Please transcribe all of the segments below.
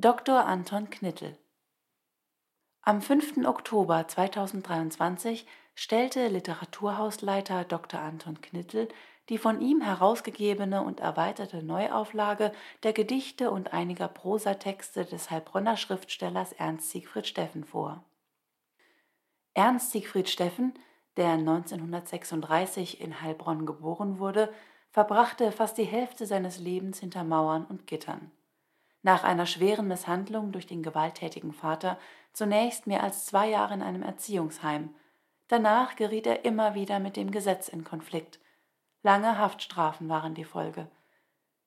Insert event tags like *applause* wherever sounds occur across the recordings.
Dr. Anton Knittel. Am 5. Oktober 2023 stellte Literaturhausleiter Dr. Anton Knittel die von ihm herausgegebene und erweiterte Neuauflage der Gedichte und einiger Prosatexte des Heilbronner Schriftstellers Ernst Siegfried Steffen vor. Ernst Siegfried Steffen, der 1936 in Heilbronn geboren wurde, verbrachte fast die Hälfte seines Lebens hinter Mauern und Gittern nach einer schweren Misshandlung durch den gewalttätigen Vater zunächst mehr als zwei Jahre in einem Erziehungsheim. Danach geriet er immer wieder mit dem Gesetz in Konflikt. Lange Haftstrafen waren die Folge.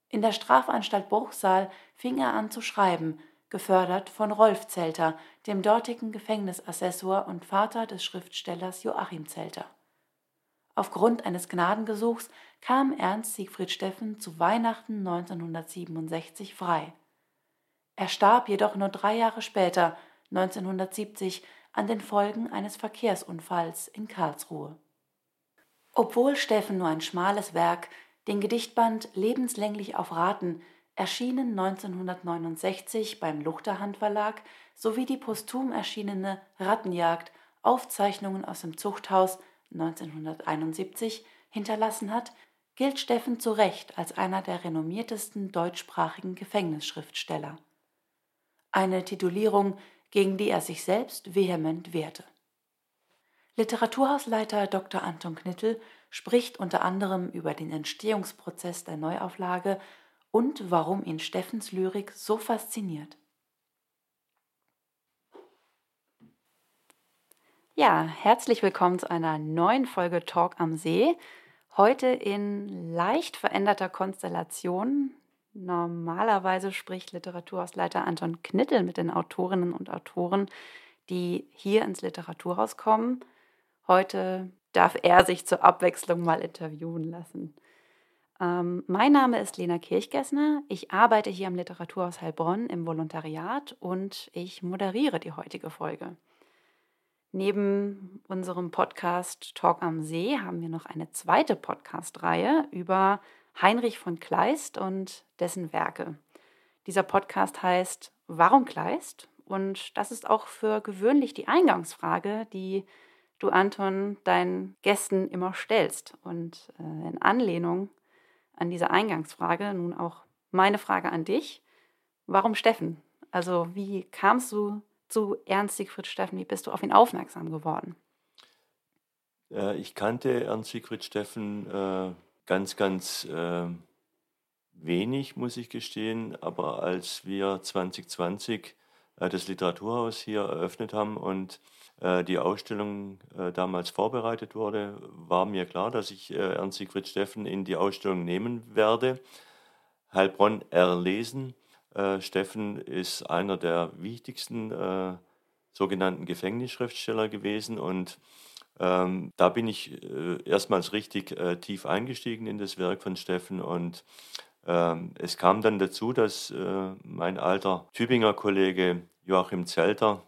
In der Strafanstalt Bruchsal fing er an zu schreiben, gefördert von Rolf Zelter, dem dortigen Gefängnisassessor und Vater des Schriftstellers Joachim Zelter. Aufgrund eines Gnadengesuchs kam Ernst Siegfried Steffen zu Weihnachten 1967 frei. Er starb jedoch nur drei Jahre später, 1970, an den Folgen eines Verkehrsunfalls in Karlsruhe. Obwohl Steffen nur ein schmales Werk, den Gedichtband Lebenslänglich auf Raten, erschienen 1969 beim Luchterhand Verlag, sowie die posthum erschienene Rattenjagd Aufzeichnungen aus dem Zuchthaus 1971 hinterlassen hat, gilt Steffen zu Recht als einer der renommiertesten deutschsprachigen Gefängnisschriftsteller eine Titulierung, gegen die er sich selbst vehement wehrte. Literaturhausleiter Dr. Anton Knittel spricht unter anderem über den Entstehungsprozess der Neuauflage und warum ihn Steffens Lyrik so fasziniert. Ja, herzlich willkommen zu einer neuen Folge Talk am See. Heute in leicht veränderter Konstellation. Normalerweise spricht Literaturhausleiter Anton Knittel mit den Autorinnen und Autoren, die hier ins Literaturhaus kommen. Heute darf er sich zur Abwechslung mal interviewen lassen. Ähm, mein Name ist Lena Kirchgessner. Ich arbeite hier am Literaturhaus Heilbronn im Volontariat und ich moderiere die heutige Folge. Neben unserem Podcast Talk am See haben wir noch eine zweite Podcast-Reihe über Heinrich von Kleist und dessen Werke. Dieser Podcast heißt Warum Kleist? Und das ist auch für gewöhnlich die Eingangsfrage, die du, Anton, deinen Gästen immer stellst. Und äh, in Anlehnung an diese Eingangsfrage nun auch meine Frage an dich. Warum Steffen? Also wie kamst du zu Ernst Siegfried Steffen? Wie bist du auf ihn aufmerksam geworden? Äh, ich kannte Ernst Siegfried Steffen äh, ganz, ganz äh, wenig, muss ich gestehen. Aber als wir 2020 äh, das Literaturhaus hier eröffnet haben und äh, die Ausstellung äh, damals vorbereitet wurde, war mir klar, dass ich äh, Ernst Siegfried Steffen in die Ausstellung nehmen werde. Heilbronn erlesen. Äh, Steffen ist einer der wichtigsten sogenannten Gefängnisschriftsteller gewesen und ähm, da bin ich äh, erstmals richtig äh, tief eingestiegen in das Werk von Steffen und ähm, es kam dann dazu, dass äh, mein alter Tübinger Kollege Joachim Zelter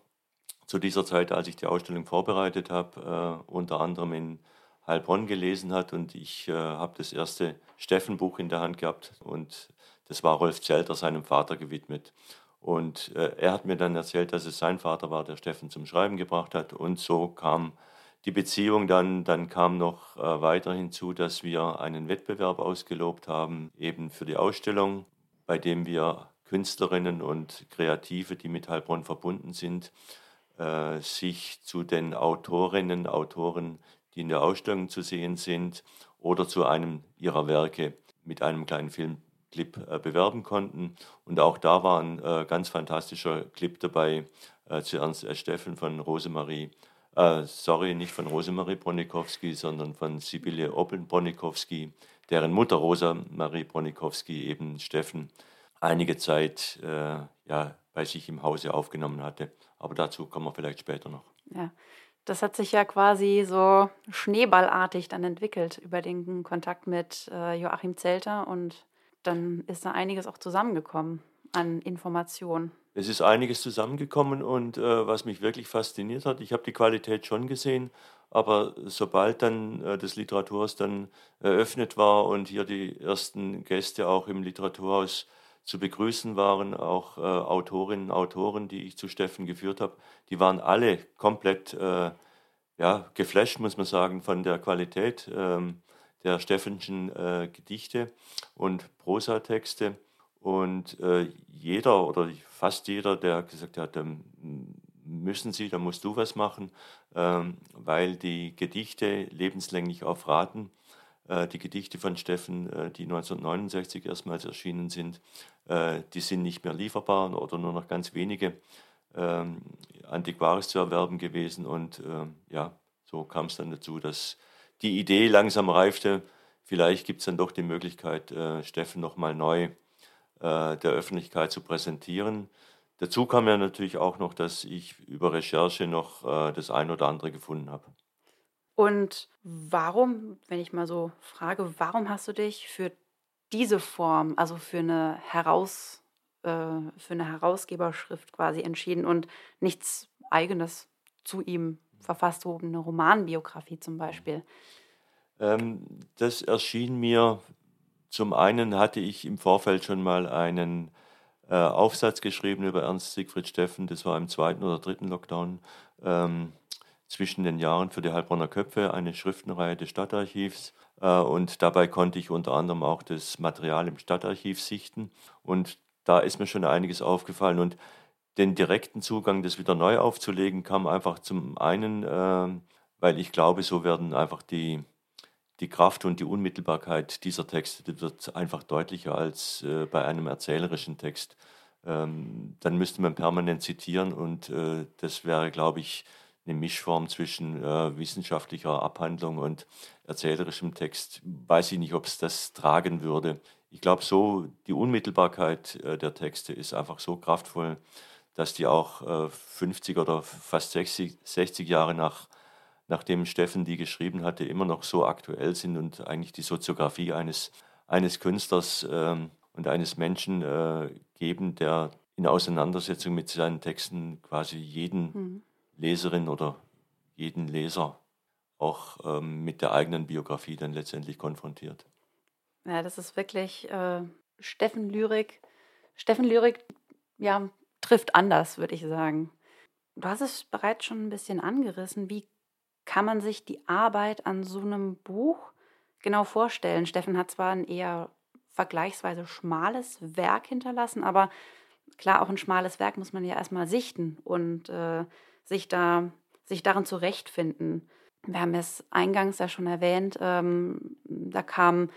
zu dieser Zeit, als ich die Ausstellung vorbereitet habe, äh, unter anderem in Heilbronn gelesen hat und ich äh, habe das erste Steffen-Buch in der Hand gehabt und das war Rolf Zelter seinem Vater gewidmet. Und äh, er hat mir dann erzählt, dass es sein Vater war, der Steffen zum Schreiben gebracht hat und so kam die Beziehung dann, dann kam noch äh, weiter hinzu, dass wir einen Wettbewerb ausgelobt haben, eben für die Ausstellung, bei dem wir Künstlerinnen und Kreative, die mit Heilbronn verbunden sind, äh, sich zu den Autorinnen, Autoren, die in der Ausstellung zu sehen sind, oder zu einem ihrer Werke mit einem kleinen Filmclip äh, bewerben konnten. Und auch da war ein äh, ganz fantastischer Clip dabei äh, zu Ernst Steffen von Rosemarie äh, sorry, nicht von Rosemarie Bronikowski, sondern von Sibylle Oppeln Bronikowski, deren Mutter Rosemarie Bronikowski eben Steffen einige Zeit äh, ja, bei sich im Hause aufgenommen hatte. Aber dazu kommen wir vielleicht später noch. Ja, das hat sich ja quasi so schneeballartig dann entwickelt über den Kontakt mit äh, Joachim Zelter und dann ist da einiges auch zusammengekommen an Informationen. Es ist einiges zusammengekommen und äh, was mich wirklich fasziniert hat, ich habe die Qualität schon gesehen, aber sobald dann äh, das Literaturhaus dann eröffnet war und hier die ersten Gäste auch im Literaturhaus zu begrüßen waren, auch äh, Autorinnen, Autoren, die ich zu Steffen geführt habe, die waren alle komplett äh, ja, geflasht, muss man sagen, von der Qualität ähm, der Steffenschen äh, Gedichte und Prosatexte. Und äh, jeder oder fast jeder, der gesagt hat, dann müssen Sie, da musst du was machen, ähm, weil die Gedichte lebenslänglich auf Raten äh, die Gedichte von Steffen, äh, die 1969 erstmals erschienen sind, äh, die sind nicht mehr lieferbar oder nur noch ganz wenige ähm, Antiquaris zu erwerben gewesen. Und ähm, ja, so kam es dann dazu, dass die Idee langsam reifte. Vielleicht gibt es dann doch die Möglichkeit, Steffen nochmal neu der Öffentlichkeit zu präsentieren. Dazu kam ja natürlich auch noch, dass ich über Recherche noch das ein oder andere gefunden habe. Und warum, wenn ich mal so frage, warum hast du dich für diese Form, also für eine Heraus, äh, für eine Herausgeberschrift quasi entschieden und nichts Eigenes zu ihm verfasst, so eine Romanbiografie zum Beispiel? Ähm, das erschien mir, zum einen hatte ich im Vorfeld schon mal einen äh, Aufsatz geschrieben über Ernst Siegfried Steffen, das war im zweiten oder dritten Lockdown. Ähm, zwischen den Jahren für die Heilbronner Köpfe, eine Schriftenreihe des Stadtarchivs. Äh, und dabei konnte ich unter anderem auch das Material im Stadtarchiv sichten. Und da ist mir schon einiges aufgefallen. Und den direkten Zugang, das wieder neu aufzulegen, kam einfach zum einen, äh, weil ich glaube, so werden einfach die, die Kraft und die Unmittelbarkeit dieser Texte die wird einfach deutlicher als äh, bei einem erzählerischen Text. Ähm, dann müsste man permanent zitieren und das wäre, glaube ich, eine Mischform zwischen äh, wissenschaftlicher Abhandlung und erzählerischem Text. Weiß ich nicht, ob es das tragen würde. Ich glaube, so die Unmittelbarkeit äh, der Texte ist einfach so kraftvoll, dass die auch äh, 50 oder fast 60, 60 Jahre nach, nachdem Steffen die geschrieben hatte, immer noch so aktuell sind und eigentlich die Soziografie eines, eines Künstlers ähm, und eines Menschen äh, geben, der in Auseinandersetzung mit seinen Texten quasi jeden mhm Leserin oder jeden Leser auch ähm, mit der eigenen Biografie dann letztendlich konfrontiert. Ja, das ist wirklich äh, Steffen Lyrik. Steffen Lyrik, ja, trifft anders, würde ich sagen. Du hast es bereits schon ein bisschen angerissen. Wie kann man sich die Arbeit an so einem Buch genau vorstellen? Steffen hat zwar ein eher vergleichsweise schmales Werk hinterlassen, aber klar, auch ein schmales Werk muss man ja erstmal sichten und äh, sich da sich darin zurechtfinden. Wir haben es eingangs ja schon erwähnt, ähm, da kamen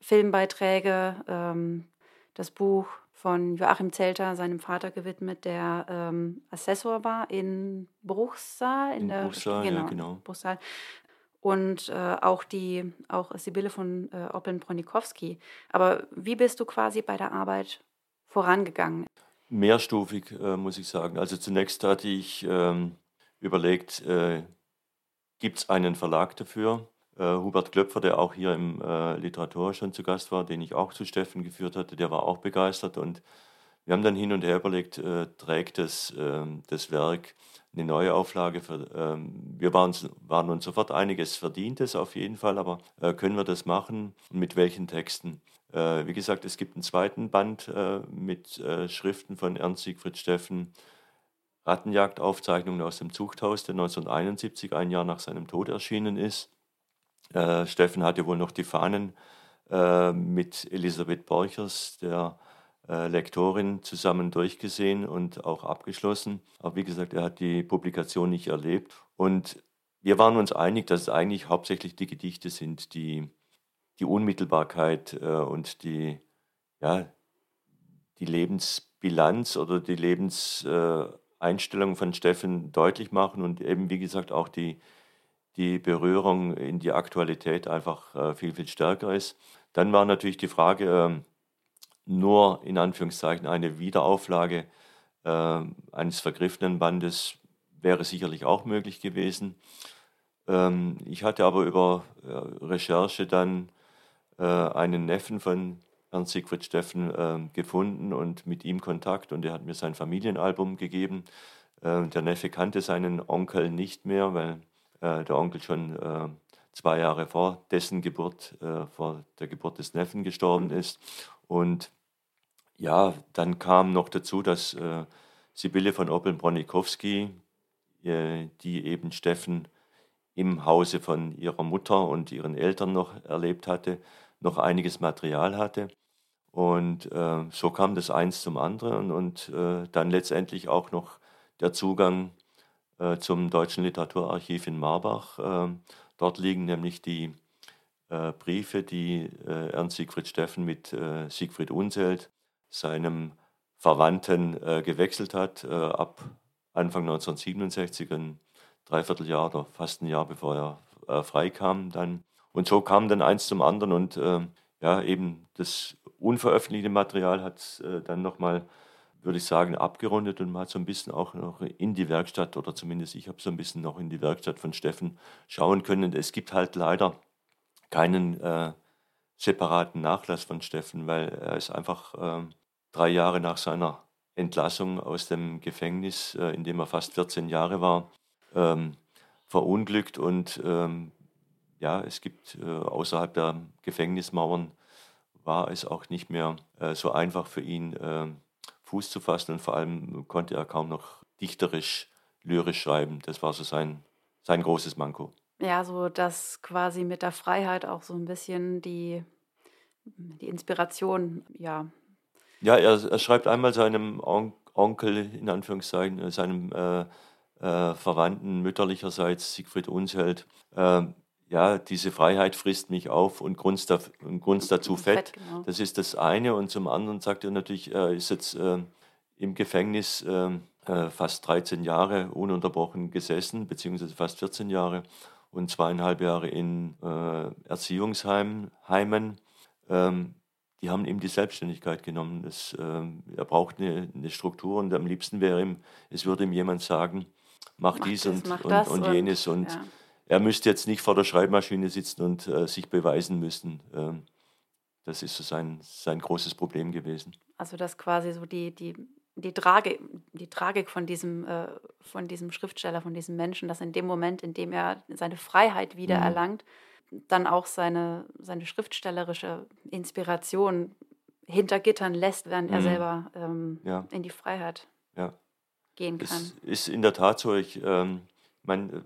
Filmbeiträge, ähm, das Buch von Joachim Zelter, seinem Vater gewidmet, der ähm, Assessor war in Bruchsal. In, in der, Bruchsal, genau, ja, genau. Bruchsal. Und äh, auch die, auch Sibylle von äh, Oppeln-Bronikowski. Aber wie bist du quasi bei der Arbeit vorangegangen? Mehrstufig, äh, muss ich sagen. Also zunächst hatte ich ähm, überlegt, äh, gibt es einen Verlag dafür? Äh, Hubert Klöpfer, der auch hier im äh, Literatur schon zu Gast war, den ich auch zu Steffen geführt hatte, der war auch begeistert. Und wir haben dann hin und her überlegt, äh, trägt das, ähm, das Werk eine neue Auflage? Für, ähm, wir waren, waren uns sofort einiges verdient, es auf jeden Fall, aber äh, können wir das machen? Mit welchen Texten? Äh, wie gesagt, es gibt einen zweiten Band äh, mit Schriften von Ernst Siegfried Steffen, Rattenjagdaufzeichnungen aus dem Zuchthaus, der 1971, ein Jahr nach seinem Tod erschienen ist. Steffen hatte wohl noch die Fahnen mit Elisabeth Borchers, der Lektorin, zusammen durchgesehen und auch abgeschlossen. Aber wie gesagt, er hat die Publikation nicht erlebt. Und wir waren uns einig, dass es eigentlich hauptsächlich die Gedichte sind, die die Unmittelbarkeit äh, und die, ja, die Lebensbilanz oder die Lebenseinstellung äh, von Steffen deutlich machen und eben, wie gesagt, auch die, die Berührung in die Aktualität einfach äh, viel, viel stärker ist. Dann war natürlich die Frage, ähm, nur in Anführungszeichen eine Wiederauflage äh, eines vergriffenen Bandes wäre sicherlich auch möglich gewesen. Ähm, ich hatte aber über äh, Recherche dann äh, einen Neffen von Ernst Siegfried Steffen gefunden und mit ihm Kontakt und er hat mir sein Familienalbum gegeben. Der Neffe kannte seinen Onkel nicht mehr, weil der Onkel schon äh, zwei Jahre vor dessen Geburt, äh, vor der Geburt des Neffen gestorben ist. Und ja, dann kam noch dazu, dass äh, Sibylle von Oppeln-Bronikowski, die eben Steffen im Hause von ihrer Mutter und ihren Eltern noch erlebt hatte, noch einiges Material hatte. Und äh, so kam das eins zum anderen und äh, dann letztendlich auch noch der Zugang äh, zum Deutschen Literaturarchiv in Marbach. Ähm, dort liegen nämlich die äh, Briefe, die äh, Ernst Siegfried Steffen mit Siegfried Unselt, seinem Verwandten, gewechselt hat, ab Anfang 1967, ein Dreivierteljahr oder fast ein Jahr bevor er freikam dann. Und so kam dann eins zum anderen und ja, eben das unveröffentlichte Material hat dann nochmal, würde ich sagen, abgerundet und man hat so ein bisschen auch noch in die Werkstatt oder zumindest ich habe so ein bisschen noch in die Werkstatt von Steffen schauen können. Es gibt halt leider keinen äh, separaten Nachlass von Steffen, weil er ist einfach äh, drei Jahre nach seiner Entlassung aus dem Gefängnis, äh, in dem er fast 14 Jahre war, ähm, verunglückt und ähm, ja, es gibt äh, außerhalb der Gefängnismauern war es auch nicht mehr äh, so einfach für ihn, äh, Fuß zu fassen und vor allem konnte er kaum noch dichterisch, lyrisch schreiben. Das war so sein, sein großes Manko. Ja, so dass quasi mit der Freiheit auch so ein bisschen die, die Inspiration, ja. Ja, er, er schreibt einmal seinem On Onkel, in Anführungszeichen, äh, seinem äh, äh, Verwandten mütterlicherseits, Siegfried Unsheld, äh, ja, diese Freiheit frisst mich auf und Grund, da, Grund dazu Fett. Fett genau. Das ist das eine. Und zum anderen sagt er natürlich, er ist jetzt äh, im Gefängnis äh, äh fast 13 Jahre ununterbrochen gesessen, beziehungsweise fast 14 Jahre und zweieinhalb Jahre in äh, Erziehungsheimen. Ähm, die haben ihm die Selbstständigkeit genommen. Das, ähm, er braucht eine, eine, Struktur und am liebsten wäre ihm, es würde ihm jemand sagen, mach, mach dies das, und, mach und, und, jenes und, ja er müsste jetzt nicht vor der Schreibmaschine sitzen und äh, sich beweisen müssen. Ähm, das ist so sein, sein großes Problem gewesen. Also dass quasi so die, die, die, Trage, die Tragik von diesem, äh, von diesem Schriftsteller, von diesem Menschen, dass in dem Moment, in dem er seine Freiheit wiedererlangt, mhm. dann auch seine, seine schriftstellerische Inspiration hinter Gittern lässt, während mhm. er selber ähm, ja. in die Freiheit ja. gehen kann. Es ist in der Tat so. Ich ähm, meine,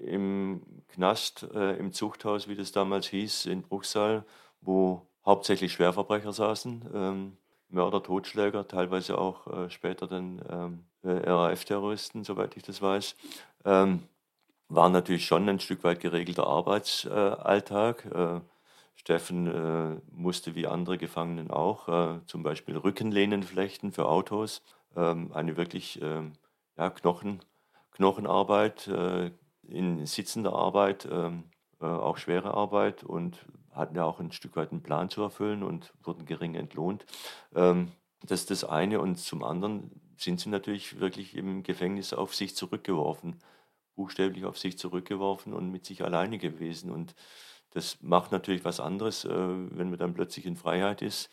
im Knast, äh, im Zuchthaus, wie das damals hieß, in Bruchsal, wo hauptsächlich Schwerverbrecher saßen, ähm, Mörder, Totschläger, teilweise auch äh, später dann ähm, äh, RAF-Terroristen, soweit ich das weiß, ähm, war natürlich schon ein Stück weit geregelter Arbeitsalltag. Äh, Steffen äh, musste wie andere Gefangenen auch äh, zum Beispiel Rückenlehnen flechten für Autos. Ähm, eine wirklich ähm, ja, Knochen, Knochenarbeit, in sitzender Arbeit, ähm, äh, auch schwere Arbeit und hatten ja auch ein Stück weit einen Plan zu erfüllen und wurden gering entlohnt. Ähm, das ist das eine. Und zum anderen sind sie natürlich wirklich im Gefängnis auf sich zurückgeworfen, buchstäblich auf sich zurückgeworfen und mit sich alleine gewesen. Und das macht natürlich was anderes, äh, wenn man dann plötzlich in Freiheit ist,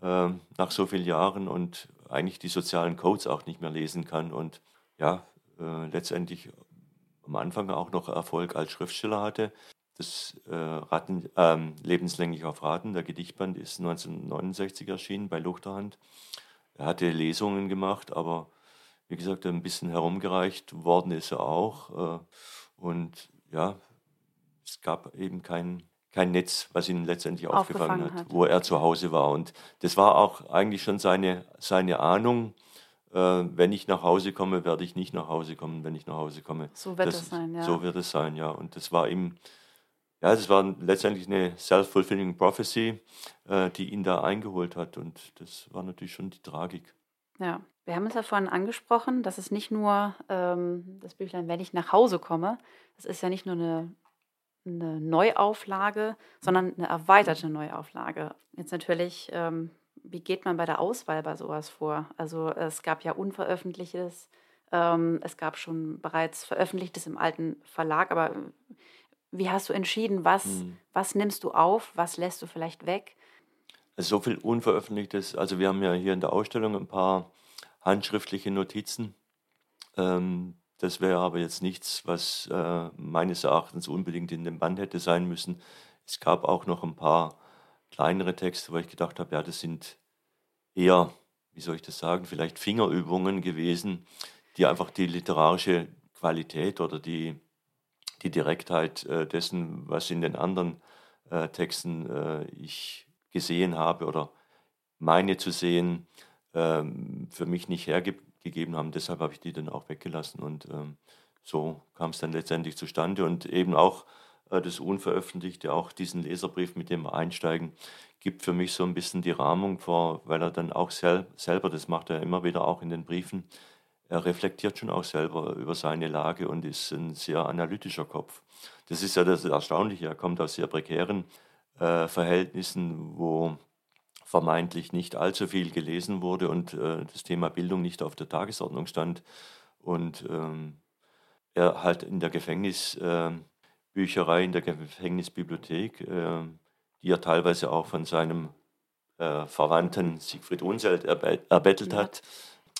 äh, nach so vielen Jahren und eigentlich die sozialen Codes auch nicht mehr lesen kann und ja, äh, letztendlich am Anfang auch noch Erfolg als Schriftsteller hatte. Das äh, Ratten, äh, Lebenslänglich auf Raten, der Gedichtband, ist 1969 erschienen bei Luchterhand. Er hatte Lesungen gemacht, aber wie gesagt, ein bisschen herumgereicht worden ist er auch. Äh, und ja, es gab eben kein, kein Netz, was ihn letztendlich aufgefangen, aufgefangen hat, hat, wo er zu Hause war. Und das war auch eigentlich schon seine, seine Ahnung, wenn ich nach Hause komme, werde ich nicht nach Hause kommen, wenn ich nach Hause komme. So wird das, es sein, ja. So wird es sein, ja. Und das war ihm, ja, das war letztendlich eine self-fulfilling prophecy, äh, die ihn da eingeholt hat. Und das war natürlich schon die Tragik. Ja, wir haben es ja vorhin angesprochen, dass es nicht nur ähm, das Büchlein, wenn ich nach Hause komme, das ist ja nicht nur eine, eine Neuauflage, sondern eine erweiterte Neuauflage. Jetzt natürlich, ähm, wie geht man bei der Auswahl bei sowas vor? Also es gab ja unveröffentlichtes, ähm, es gab schon bereits veröffentlichtes im alten Verlag, aber wie hast du entschieden, was, hm. was nimmst du auf, was lässt du vielleicht weg? So viel Unveröffentlichtes, also wir haben ja hier in der Ausstellung ein paar handschriftliche Notizen. Ähm, das wäre aber jetzt nichts, was äh, meines Erachtens unbedingt in dem Band hätte sein müssen. Es gab auch noch ein paar kleinere Texte, wo ich gedacht habe, ja, das sind eher, wie soll ich das sagen, vielleicht Fingerübungen gewesen, die einfach die literarische Qualität oder die, die Direktheit äh, dessen, was in den anderen äh, Texten äh, ich gesehen habe oder meine zu sehen, ähm, für mich nicht hergegeben haben. Deshalb habe ich die dann auch weggelassen und ähm, so kam es dann letztendlich zustande und eben auch das Unveröffentlichte, auch diesen Leserbrief, mit dem wir einsteigen, gibt für mich so ein bisschen die Rahmung vor, weil er dann auch sel selber, das macht er immer wieder auch in den Briefen, er reflektiert schon auch selber über seine Lage und ist ein sehr analytischer Kopf. Das ist ja das Erstaunliche, er kommt aus sehr prekären äh, Verhältnissen, wo vermeintlich nicht allzu viel gelesen wurde und äh, das Thema Bildung nicht auf der Tagesordnung stand. Und ähm, er halt in der Gefängnisbücherei, äh, in der Gefängnisbibliothek, äh, die er teilweise auch von seinem äh, Verwandten Siegfried Unselt erbettelt ja. hat,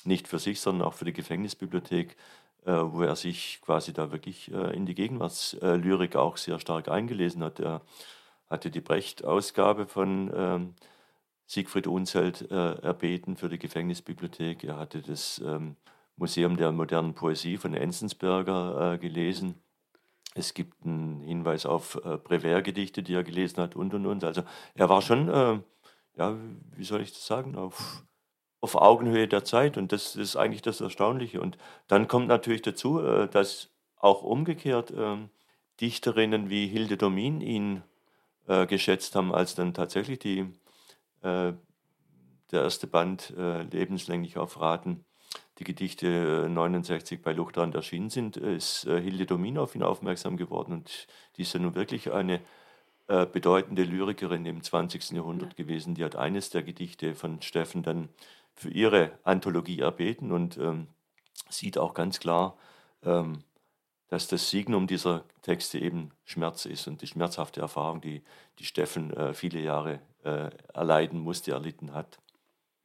nicht für sich, sondern auch für die Gefängnisbibliothek, äh, wo er sich quasi da wirklich äh, in die Gegenwartslyrik auch sehr stark eingelesen hat. Er hatte die Brecht-Ausgabe von ähm, Siegfried Unselt äh, erbeten für die Gefängnisbibliothek. Er hatte das ähm, Museum der modernen Poesie von Enzensberger gelesen. Es gibt einen Hinweis auf äh, Prévert-Gedichte, die er gelesen hat und und und. Also er war schon, äh, ja, wie soll ich das sagen, auf, auf Augenhöhe der Zeit und das ist eigentlich das Erstaunliche. Und dann kommt natürlich dazu, äh, dass auch umgekehrt ähm, Dichterinnen wie Hilde Domin ihn äh, geschätzt haben, als dann tatsächlich die, äh, der erste Band äh, lebenslänglich auf Raten, die Gedichte 69 bei Luchtrand erschienen sind, ist Hilde Domin auf ihn aufmerksam geworden. Und die ist ja nun wirklich eine bedeutende Lyrikerin im 20. Jahrhundert ja. gewesen. Die hat eines der Gedichte von Steffen dann für ihre Anthologie erbeten und ähm, sieht auch ganz klar, ähm, dass das Signum dieser Texte eben Schmerz ist und die schmerzhafte Erfahrung, die, die Steffen äh, viele Jahre äh, erleiden musste, erlitten hat.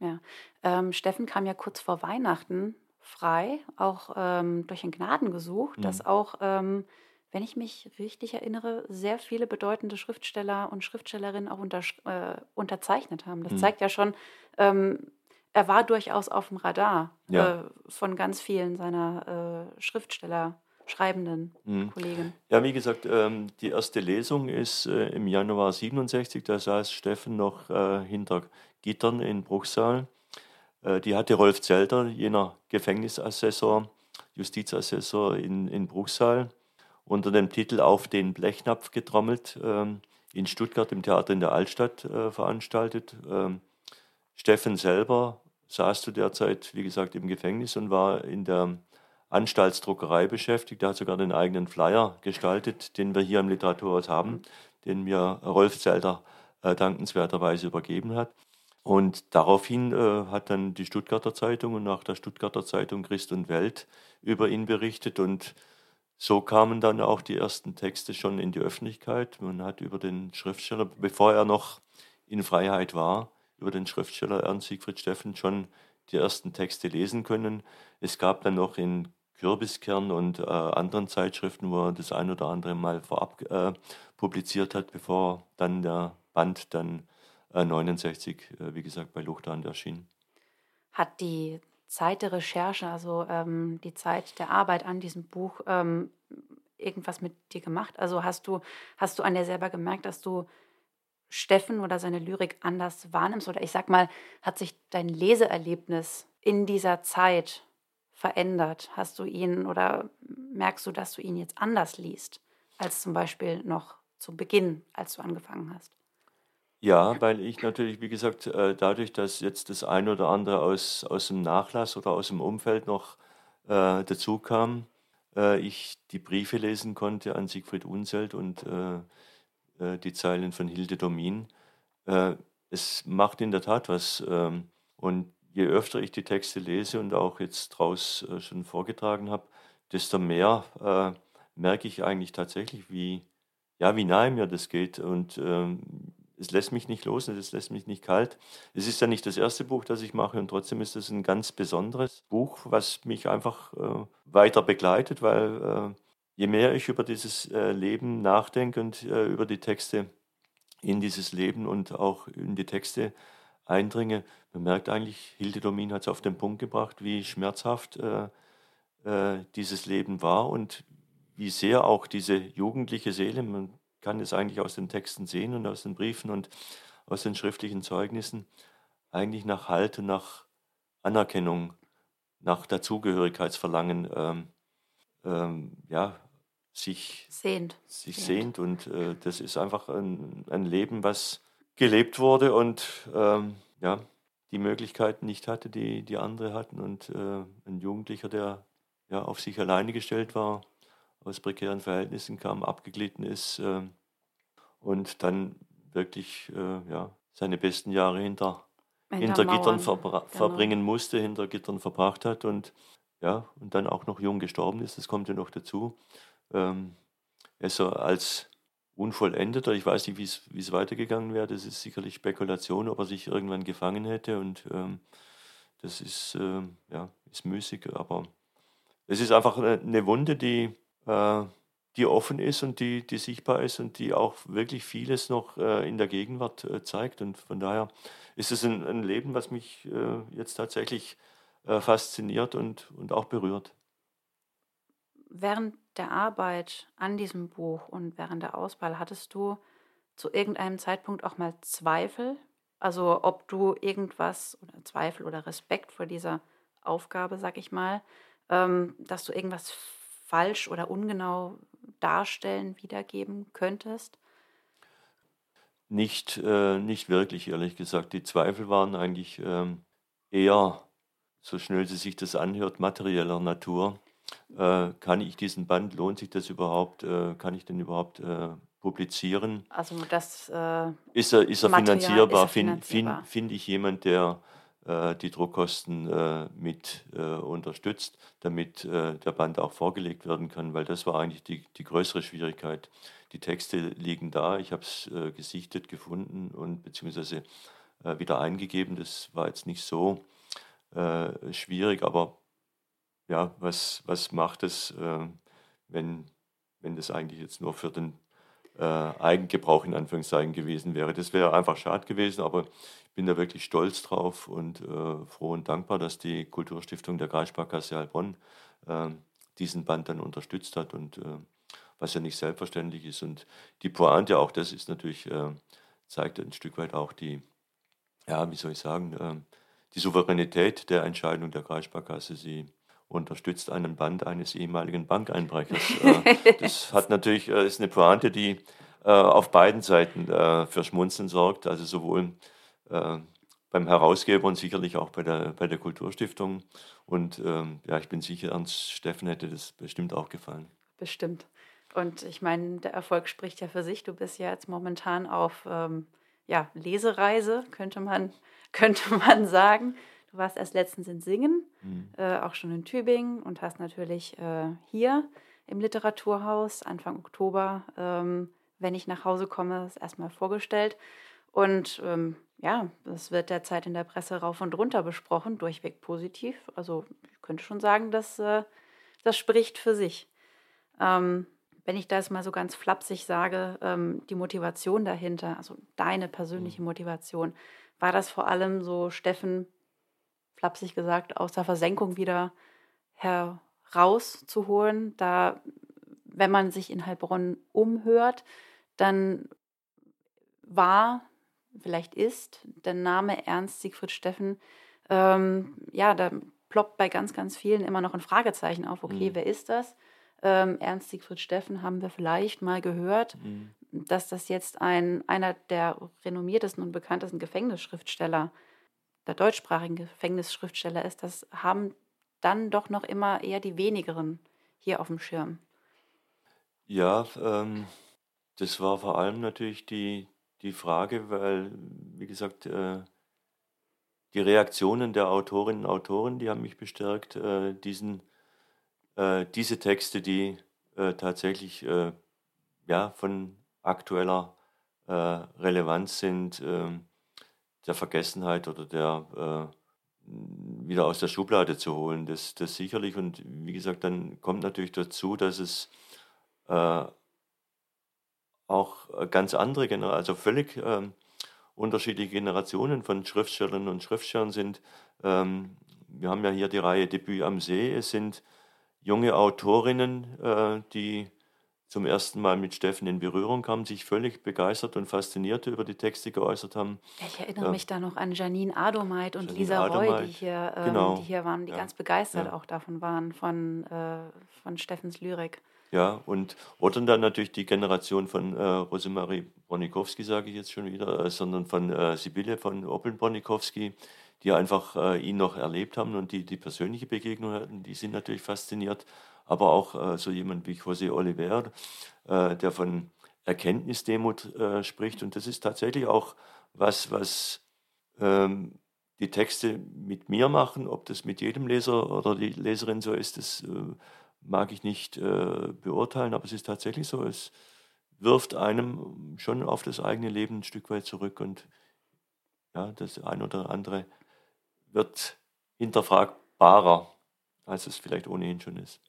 Ja, ähm, Steffen kam ja kurz vor Weihnachten frei, auch ähm, durch ein Gnadengesuch, mhm. das auch, ähm, wenn ich mich richtig erinnere, sehr viele bedeutende Schriftsteller und Schriftstellerinnen auch unter, äh, unterzeichnet haben. Das mhm. zeigt ja schon, ähm, er war durchaus auf dem Radar ja. Äh, von ganz vielen seiner äh, Schriftsteller schreibenden mhm. Kollegen. Ja, wie gesagt, ähm, die erste Lesung ist äh, im Januar 67. Da saß Steffen noch äh, hinter Gittern in Bruchsal. Äh, die hatte Rolf Zelter, jener Gefängnisassessor, Justizassessor in, in Bruchsal, unter dem Titel Auf den Blechnapf getrommelt, ähm, in Stuttgart im Theater in der Altstadt äh, veranstaltet. Ähm, Steffen selber saß zu der Zeit, wie gesagt, im Gefängnis und war in der Anstaltsdruckerei beschäftigt. Er hat sogar den eigenen Flyer gestaltet, den wir hier im Literaturhaus haben, den mir Rolf Zelter äh, dankenswerterweise übergeben hat. Und daraufhin äh, hat dann die Stuttgarter Zeitung und nach der Stuttgarter Zeitung Christ und Welt über ihn berichtet. Und so kamen dann auch die ersten Texte schon in die Öffentlichkeit. Man hat über den Schriftsteller, bevor er noch in Freiheit war, über den Schriftsteller Ernst Siegfried Steffen schon die ersten Texte lesen können. Es gab dann noch in Kürbiskern und äh, anderen Zeitschriften, wo er das ein oder andere Mal vorab äh, publiziert hat, bevor dann der Band dann äh, 69, äh, wie gesagt, bei Luchthand erschien. Hat die Zeit der Recherche, also ähm, die Zeit der Arbeit an diesem Buch, ähm, irgendwas mit dir gemacht? Also hast du, hast du an dir selber gemerkt, dass du Steffen oder seine Lyrik anders wahrnimmst? Oder ich sag mal, hat sich dein Leseerlebnis in dieser Zeit verändert? Hast du ihn oder merkst du, dass du ihn jetzt anders liest, als zum Beispiel noch zu Beginn, als du angefangen hast? Ja, weil ich natürlich, wie gesagt, äh, dadurch, dass jetzt das ein oder andere aus, aus dem Nachlass oder aus dem Umfeld noch äh, dazu kam, äh, ich die Briefe lesen konnte an Siegfried Unselt und äh, äh, die Zeilen von Hilde Domin. Äh, es macht in der Tat was. Ähm, und je öfter ich die Texte lese und auch jetzt draus äh, schon vorgetragen habe, desto mehr äh, merke ich eigentlich tatsächlich, wie, ja, wie nahe mir das geht. Und ähm, es lässt mich nicht los, es lässt mich nicht kalt. Es ist ja nicht das erste Buch, das ich mache und trotzdem ist es ein ganz besonderes Buch, was mich einfach äh, weiter begleitet, weil äh, je mehr ich über dieses äh, Leben nachdenke und über die Texte in dieses Leben und auch in die Texte eindringe, man merkt eigentlich, Hilde Domin hat es auf den Punkt gebracht, wie schmerzhaft äh, äh, dieses Leben war und wie sehr auch diese jugendliche Seele, man kann es eigentlich aus den Texten sehen und aus den Briefen und aus den schriftlichen Zeugnissen, eigentlich nach Halt und nach Anerkennung, nach Dazugehörigkeitsverlangen, ähm, ähm, ja, sich sehnt. Sich sehnt. Und äh, das ist einfach ein, ein, Leben, was gelebt wurde und ähm, ja, die Möglichkeiten nicht hatte, die, die andere hatten. Und äh, ein Jugendlicher, der ja, auf sich alleine gestellt war, aus prekären Verhältnissen kam, abgeglitten ist äh, und dann wirklich äh, ja, seine besten Jahre hinter, hinter Gittern verbra genau. verbringen musste, hinter Gittern verbracht hat und ja, und dann auch noch jung gestorben ist, das kommt ja noch dazu. Ähm, also als Unvollendeter, ich weiß nicht, wie es weitergegangen wäre, das ist sicherlich Spekulation, ob er sich irgendwann gefangen hätte und ähm, das ist, äh, ja, ist müßig, aber es ist einfach eine Wunde, die äh, die offen ist und die, die sichtbar ist und die auch wirklich vieles noch äh, in der Gegenwart äh, zeigt. Und von daher ist es ein, ein Leben, was mich äh, jetzt tatsächlich äh, fasziniert und, und auch berührt. Während der Arbeit an diesem Buch und während der Auswahl hattest du zu irgendeinem Zeitpunkt auch mal Zweifel? Also ob du irgendwas oder Zweifel oder Respekt vor dieser Aufgabe, sag ich mal, ähm, dass du irgendwas falsch oder ungenau darstellen, wiedergeben könntest? Nicht, äh, nicht wirklich, ehrlich gesagt. Die Zweifel waren eigentlich ähm, eher, so schnell sie sich das anhört, materieller Natur. Äh, kann ich diesen Band, lohnt sich das überhaupt, äh, kann ich den überhaupt äh, publizieren? Also das äh, ist er, ist er finanzierbar? Finde find, find ich jemand, der äh, die Druckkosten äh, mit unterstützt, damit der Band auch vorgelegt werden kann, weil das war eigentlich die, die größere Schwierigkeit. Die Texte liegen da, ich habe es gesichtet, gefunden und beziehungsweise wieder eingegeben. Das war jetzt nicht so schwierig, aber ja, was, was macht es, wenn, wenn das eigentlich jetzt nur für den äh, Eigengebrauch in Anführungszeichen gewesen wäre. Das wäre einfach schade gewesen, aber ich bin da wirklich stolz drauf und äh, froh und dankbar, dass die Kulturstiftung der Kreissparkasse Heilbronn äh, diesen Band dann unterstützt hat und äh, was ja nicht selbstverständlich ist. Und die Pointe auch, das ist natürlich, äh, zeigt ein Stück weit auch die, ja, wie soll ich sagen, äh, die Souveränität der Entscheidung der Kreissparkasse. Sie unterstützt einen Band eines ehemaligen Bankeinbrechers. Äh, *laughs* das hat natürlich, äh, ist eine Pointe, die äh, auf beiden Seiten für Schmunzeln sorgt, also sowohl beim Herausgeber und sicherlich auch bei der, bei der Kulturstiftung. Und ähm, ja, ich bin sicher, Ernst Steffen hätte das bestimmt auch gefallen. Bestimmt. Und ich meine, der Erfolg spricht ja für sich. Du bist ja jetzt momentan auf ähm, ja, Lesereise, könnte man, *laughs* könnte man sagen. Du warst erst letztens in Singen, mhm. äh, auch schon in Tübingen und hast natürlich äh, hier im Literaturhaus Anfang Oktober, ähm, wenn ich nach Hause komme, es erstmal vorgestellt. Und ähm, ja, das wird derzeit in der Presse rauf und runter besprochen, durchweg positiv. Also ich könnte schon sagen, dass äh, das spricht für sich. Ähm, wenn ich das mal so ganz flapsig sage, ähm, die Motivation dahinter, also deine persönliche mhm. Motivation, war das vor allem so, Steffen, flapsig gesagt, aus der Versenkung wieder herauszuholen. Da, wenn man sich in Heilbronn umhört, dann war, vielleicht ist der Name Ernst Siegfried Steffen, ähm, ja, da ploppt bei ganz, ganz vielen immer noch ein Fragezeichen auf. Okay, mhm. wer ist das? Ähm, Ernst Siegfried Steffen haben wir vielleicht mal gehört, mhm. dass das jetzt ein, einer der renommiertesten und bekanntesten Gefängnisschriftsteller ist der deutschsprachigen Gefängnisschriftsteller ist, das haben dann doch noch immer eher die wenigeren hier auf dem Schirm? Ja, ähm, das war vor allem natürlich die, die Frage, weil, wie gesagt, äh, die Reaktionen der Autorinnen und Autoren, die haben mich bestärkt, äh, diesen, äh, diese Texte, die äh, tatsächlich äh, ja, von aktueller äh, Relevanz sind, ähm, der Vergessenheit oder der wieder aus der Schublade zu holen. Das, das sicherlich. Und wie gesagt, dann kommt natürlich dazu, dass es äh, auch ganz andere Generationen, also völlig äh, unterschiedliche Generationen von Schriftstellern und Schriftstellern sind. Ähm, wir haben ja hier die Reihe Debüt am See. Es sind junge Autorinnen, äh, die zum ersten Mal mit Steffen in Berührung kamen, sich völlig begeistert und fasziniert über die Texte geäußert haben. Ich erinnere äh, mich da noch an Janine Adomeit und Janine Lisa Roy, die hier, ähm, genau. die hier waren, die ja. ganz begeistert ja. auch davon waren, von, äh, von Steffens Lyrik. Ja, und oder dann natürlich die Generation von äh, Rosemarie Bronikowski, sage ich jetzt schon wieder, äh, sondern von äh, Sibylle von Oppeln-Bronikowski, die einfach äh, ihn noch erlebt haben und die die persönliche Begegnung hatten, die sind natürlich fasziniert. Aber auch äh, so jemand wie José Oliver, äh, der von Erkenntnisdemut äh, spricht. Und das ist tatsächlich auch was, was ähm, die Texte mit mir machen. Ob das mit jedem Leser oder die Leserin so ist, das äh, mag ich nicht äh, beurteilen. Aber es ist tatsächlich so, es wirft einem schon auf das eigene Leben ein Stück weit zurück und ja, das ein oder andere wird hinterfragbarer, als es vielleicht ohnehin schon ist.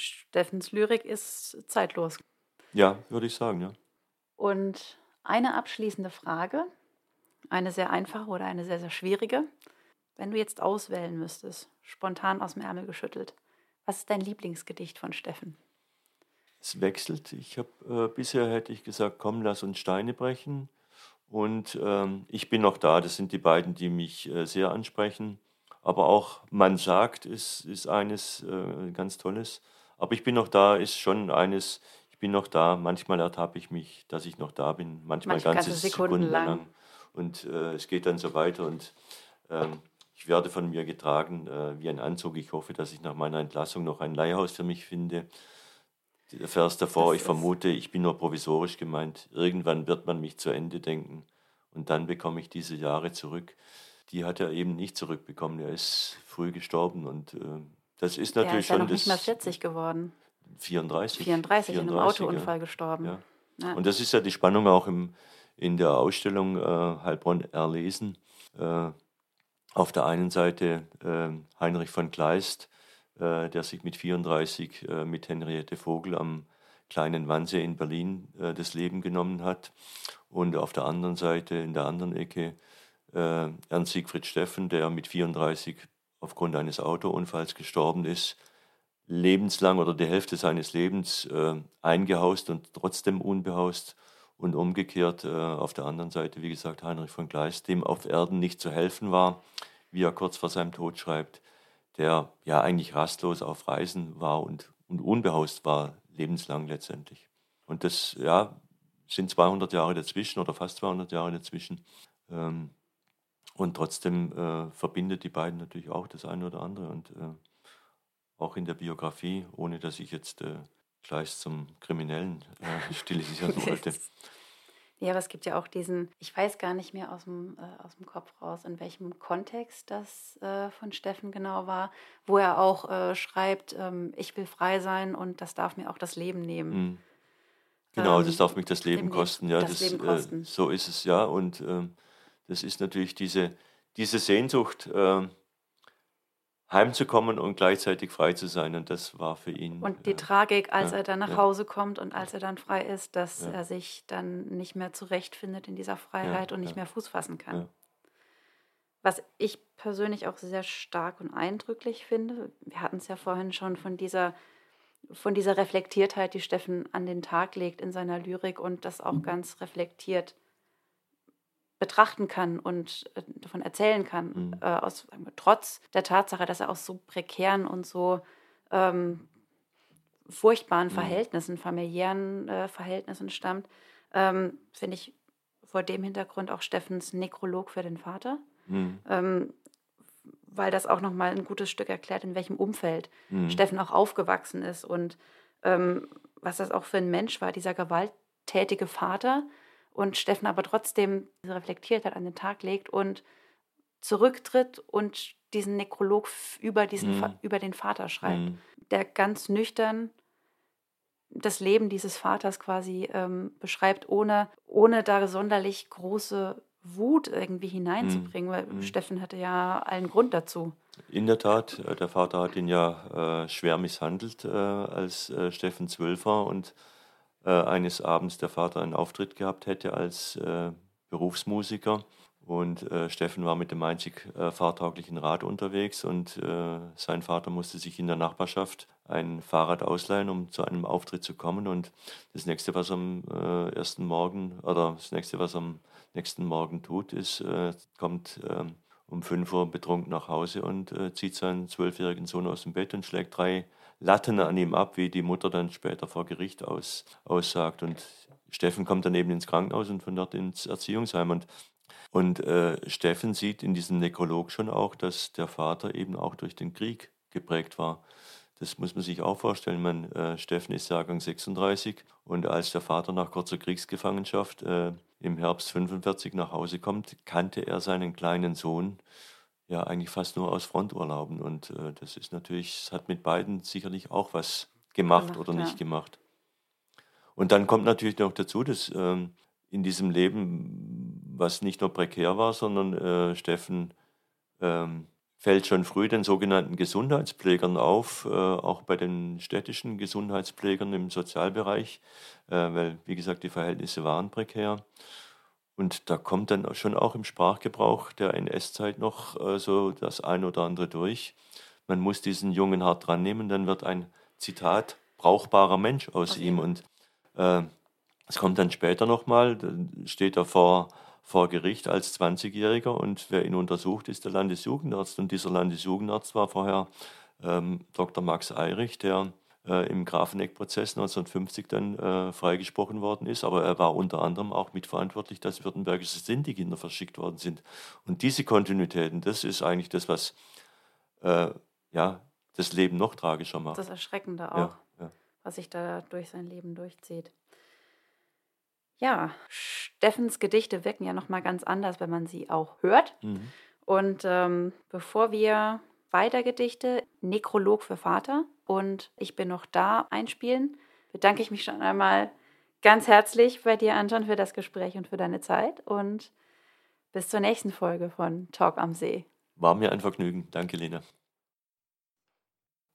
Steffens Lyrik ist zeitlos. Ja, würde ich sagen, ja. Und eine abschließende Frage, eine sehr einfache oder eine sehr, sehr schwierige. Wenn du jetzt auswählen müsstest, spontan aus dem Ärmel geschüttelt, was ist dein Lieblingsgedicht von Steffen? Es wechselt. Ich habe äh, bisher hätte ich gesagt, komm, lass uns Steine brechen. Und ähm, ich bin noch da. Das sind die beiden, die mich äh, sehr ansprechen. Aber auch man sagt, ist, ist eines äh, ganz Tolles. Aber ich bin noch da, ist schon eines, ich bin noch da. Manchmal ertappe ich mich, dass ich noch da bin. Manchmal Manche ganze, ganze Sekunden, Sekunden lang. lang. Und äh, es geht dann so weiter. Und ähm, ich werde von mir getragen äh, wie ein Anzug. Ich hoffe, dass ich nach meiner Entlassung noch ein Leihhaus für mich finde. Der Vers davor, das ich vermute, ich bin nur provisorisch gemeint. Irgendwann wird man mich zu Ende denken und dann bekomme ich diese Jahre zurück. Die hat er eben nicht zurückbekommen. Er ist früh gestorben und äh, das ist natürlich er ist ja schon. noch nicht mal 40 geworden. 34. 34, 34 in einem Autounfall ja. gestorben. Ja. Ja. Und das ist ja die Spannung auch im, in der Ausstellung äh, Heilbronn erlesen. Äh, auf der einen Seite äh, Heinrich von Kleist, äh, der sich mit 34 äh, mit Henriette Vogel am kleinen Wannsee in Berlin äh, das Leben genommen hat. Und auf der anderen Seite, in der anderen Ecke, Ernst Siegfried Steffen, der mit 34 aufgrund eines Autounfalls gestorben ist, lebenslang oder die Hälfte seines Lebens äh, eingehaust und trotzdem unbehaust. Und umgekehrt äh, auf der anderen Seite, wie gesagt, Heinrich von Kleist, dem auf Erden nicht zu helfen war, wie er kurz vor seinem Tod schreibt, der ja eigentlich rastlos auf Reisen war und, und unbehaust war, lebenslang letztendlich. Und das ja, sind 200 Jahre dazwischen oder fast 200 Jahre dazwischen. Ähm, und trotzdem äh, verbindet die beiden natürlich auch das eine oder andere. Und äh, auch in der Biografie, ohne dass ich jetzt äh, gleich zum Kriminellen äh, stilisieren wollte. *laughs* Ja, aber es gibt ja auch diesen, ich weiß gar nicht mehr aus dem, äh, aus dem Kopf raus, in welchem Kontext das äh, von Steffen genau war, wo er auch äh, schreibt, ähm, ich will frei sein und das darf mir auch das Leben nehmen. Mhm. Genau, ähm, das darf mich das Leben kosten. Ja, das, das Leben äh, kosten. so ist es ja. Und ähm, das ist natürlich diese, diese Sehnsucht, äh, heimzukommen und gleichzeitig frei zu sein. Und das war für ihn. Und die ja, Tragik, als ja, er dann nach ja. Hause kommt und als er dann frei ist, dass er sich dann nicht mehr zurechtfindet in dieser Freiheit und nicht mehr Fuß fassen kann. Was ich persönlich auch sehr stark und eindrücklich finde, wir hatten es ja vorhin schon von dieser, von dieser Reflektiertheit, die Steffen an den Tag legt in seiner Lyrik und das auch mhm. ganz reflektiert betrachten kann und äh, davon erzählen kann, mhm. äh, aus, trotz der Tatsache, dass er aus so prekären und so ähm, furchtbaren mhm. Verhältnissen, familiären äh, Verhältnissen stammt, ähm, finde ich vor dem Hintergrund auch Steffens Nekrolog für den Vater. Mhm. Ähm, weil das auch nochmal ein gutes Stück erklärt, in welchem Umfeld mhm. Steffen auch aufgewachsen ist und ähm, was das auch für ein Mensch war, dieser gewalttätige Vater. Und Steffen aber trotzdem reflektiert hat, an den Tag legt und zurücktritt und diesen Nekrolog über, diesen, mhm. über den Vater schreibt, mhm. der ganz nüchtern das Leben dieses Vaters quasi ähm, beschreibt, ohne, ohne da sonderlich große Wut irgendwie hineinzubringen, mhm. weil mhm. Steffen hatte ja allen Grund dazu. In der Tat, äh, der Vater hat ihn ja äh, schwer misshandelt, äh, als äh, Steffen zwölf war und äh, eines Abends der Vater einen Auftritt gehabt hätte als äh, Berufsmusiker. Und äh, Steffen war mit dem einzig äh, fahrtauglichen Rad unterwegs und äh, sein Vater musste sich in der Nachbarschaft ein Fahrrad ausleihen, um zu einem Auftritt zu kommen. Und das nächste, was am äh, ersten Morgen oder das nächste, was am nächsten Morgen tut, ist, kommt ähm, um 5 Uhr betrunken nach Hause und zieht seinen zwölfjährigen Sohn aus dem Bett und schlägt drei Latten an ihm ab, wie die Mutter dann später vor Gericht aus, aussagt. Und Steffen kommt dann eben ins Krankenhaus und von dort ins Erziehungsheim. Und und äh, Steffen sieht in diesem Nekrolog schon auch, dass der Vater eben auch durch den Krieg geprägt war. Das muss man sich auch vorstellen. Man, äh, Steffen ist Jahrgang 36 und als der Vater nach kurzer Kriegsgefangenschaft äh, im Herbst 45 nach Hause kommt, kannte er seinen kleinen Sohn ja eigentlich fast nur aus Fronturlauben. Und äh, das ist natürlich, das hat mit beiden sicherlich auch was gemacht, gemacht oder nicht ja. gemacht. Und dann kommt natürlich noch dazu, dass ähm, in diesem Leben, was nicht nur prekär war, sondern äh, Steffen ähm, fällt schon früh den sogenannten Gesundheitspflegern auf, äh, auch bei den städtischen Gesundheitspflegern im Sozialbereich, äh, weil, wie gesagt, die Verhältnisse waren prekär. Und da kommt dann schon auch im Sprachgebrauch der NS-Zeit noch äh, so das ein oder andere durch. Man muss diesen Jungen hart dran nehmen, dann wird ein Zitat brauchbarer Mensch aus okay. ihm. Und äh, es kommt dann später nochmal, dann steht er vor, vor Gericht als 20-Jähriger und wer ihn untersucht, ist der Landesjugendarzt. Und dieser Landesjugendarzt war vorher ähm, Dr. Max Eirich, der im Grafeneck-Prozess 1950 dann äh, freigesprochen worden ist. Aber er war unter anderem auch mitverantwortlich, dass württembergische Sinti-Kinder verschickt worden sind. Und diese Kontinuitäten, das ist eigentlich das, was äh, ja, das Leben noch tragischer macht. Das Erschreckende auch, ja, ja. was sich da durch sein Leben durchzieht. Ja, Steffens Gedichte wirken ja nochmal ganz anders, wenn man sie auch hört. Mhm. Und ähm, bevor wir weiter Gedichte, Nekrolog für Vater und Ich bin noch da einspielen, bedanke ich mich schon einmal ganz herzlich bei dir, Anton, für das Gespräch und für deine Zeit. Und bis zur nächsten Folge von Talk am See. War mir ein Vergnügen. Danke, Lena.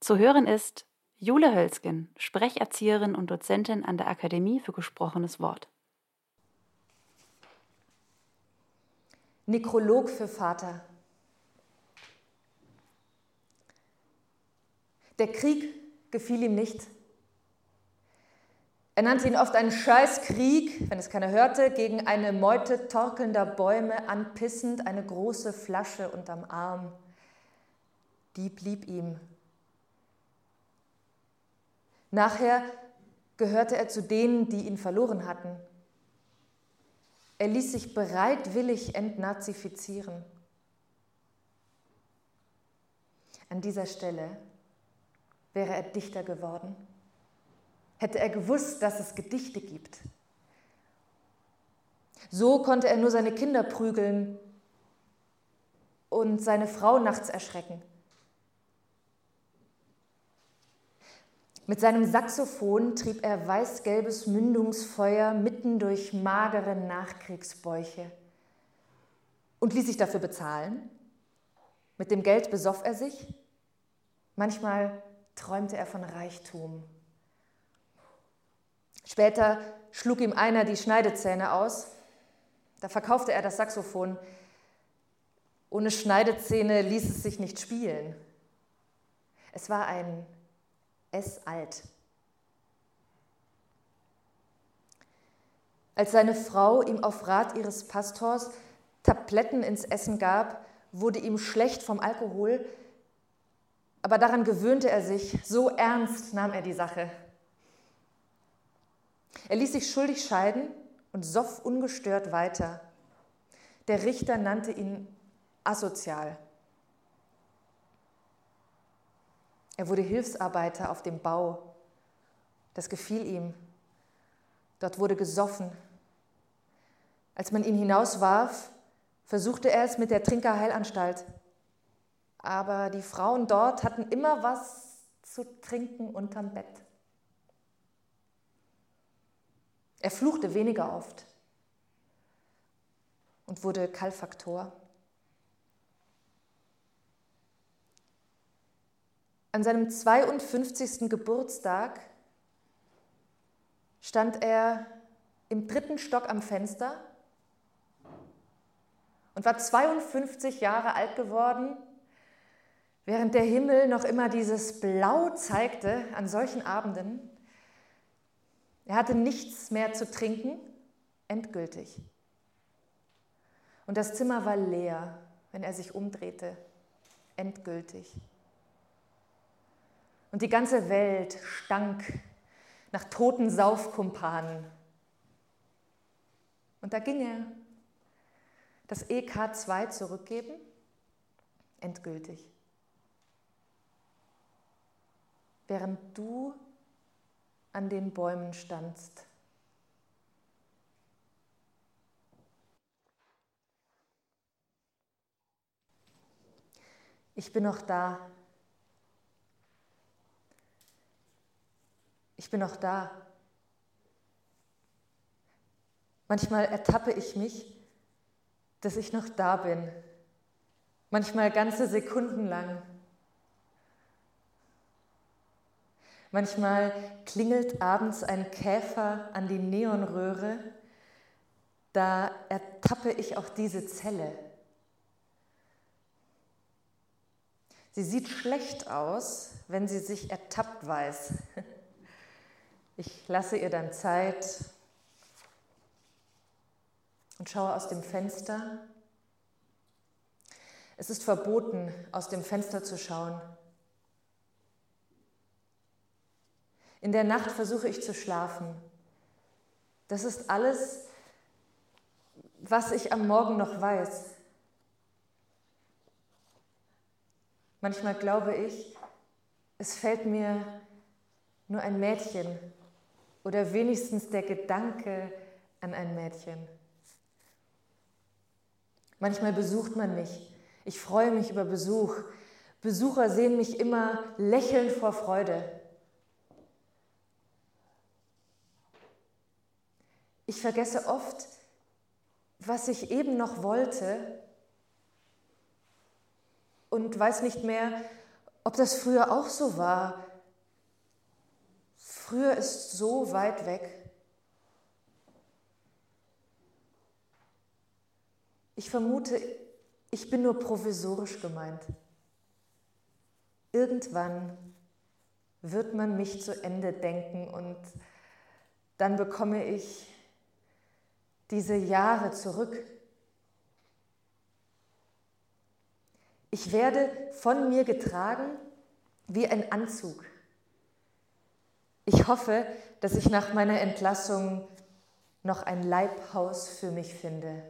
Zu hören ist Jule Hölzgen, Sprecherzieherin und Dozentin an der Akademie für gesprochenes Wort. Nekrolog für Vater. Der Krieg gefiel ihm nicht. Er nannte ihn oft einen Scheißkrieg, wenn es keiner hörte, gegen eine Meute torkelnder Bäume anpissend, eine große Flasche unterm Arm. Die blieb ihm. Nachher gehörte er zu denen, die ihn verloren hatten. Er ließ sich bereitwillig entnazifizieren. An dieser Stelle wäre er Dichter geworden. Hätte er gewusst, dass es Gedichte gibt. So konnte er nur seine Kinder prügeln und seine Frau nachts erschrecken. Mit seinem Saxophon trieb er weißgelbes Mündungsfeuer mitten durch magere Nachkriegsbäuche und ließ sich dafür bezahlen. Mit dem Geld besoff er sich. Manchmal träumte er von Reichtum. Später schlug ihm einer die Schneidezähne aus. Da verkaufte er das Saxophon. Ohne Schneidezähne ließ es sich nicht spielen. Es war ein es alt. Als seine Frau ihm auf Rat ihres Pastors Tabletten ins Essen gab, wurde ihm schlecht vom Alkohol, aber daran gewöhnte er sich, so ernst nahm er die Sache. Er ließ sich schuldig scheiden und soff ungestört weiter. Der Richter nannte ihn asozial. Er wurde Hilfsarbeiter auf dem Bau. Das gefiel ihm. Dort wurde gesoffen. Als man ihn hinauswarf, versuchte er es mit der Trinkerheilanstalt. Aber die Frauen dort hatten immer was zu trinken unterm Bett. Er fluchte weniger oft und wurde Kalfaktor. An seinem 52. Geburtstag stand er im dritten Stock am Fenster und war 52 Jahre alt geworden, während der Himmel noch immer dieses Blau zeigte an solchen Abenden. Er hatte nichts mehr zu trinken, endgültig. Und das Zimmer war leer, wenn er sich umdrehte, endgültig. Und die ganze Welt stank nach toten Saufkumpanen. Und da ging er das EK2 zurückgeben, endgültig. Während du an den Bäumen standst. Ich bin noch da. Ich bin noch da. Manchmal ertappe ich mich, dass ich noch da bin. Manchmal ganze Sekunden lang. Manchmal klingelt abends ein Käfer an die Neonröhre. Da ertappe ich auch diese Zelle. Sie sieht schlecht aus, wenn sie sich ertappt weiß. *laughs* Ich lasse ihr dann Zeit und schaue aus dem Fenster. Es ist verboten, aus dem Fenster zu schauen. In der Nacht versuche ich zu schlafen. Das ist alles, was ich am Morgen noch weiß. Manchmal glaube ich, es fällt mir nur ein Mädchen oder wenigstens der Gedanke an ein Mädchen. Manchmal besucht man mich. Ich freue mich über Besuch. Besucher sehen mich immer lächelnd vor Freude. Ich vergesse oft, was ich eben noch wollte und weiß nicht mehr, ob das früher auch so war. Früher ist so weit weg. Ich vermute, ich bin nur provisorisch gemeint. Irgendwann wird man mich zu Ende denken und dann bekomme ich diese Jahre zurück. Ich werde von mir getragen wie ein Anzug. Ich hoffe, dass ich nach meiner Entlassung noch ein Leibhaus für mich finde.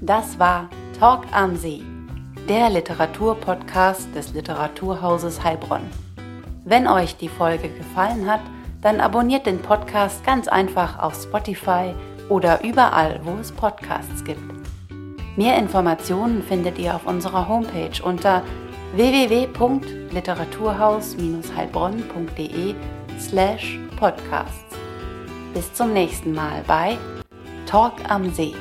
Das war Talk am See der Literaturpodcast des Literaturhauses Heilbronn. Wenn euch die Folge gefallen hat, dann abonniert den Podcast ganz einfach auf Spotify oder überall, wo es Podcasts gibt. Mehr Informationen findet ihr auf unserer Homepage unter www.literaturhaus-heilbronn.de slash podcasts. Bis zum nächsten Mal bei Talk am See.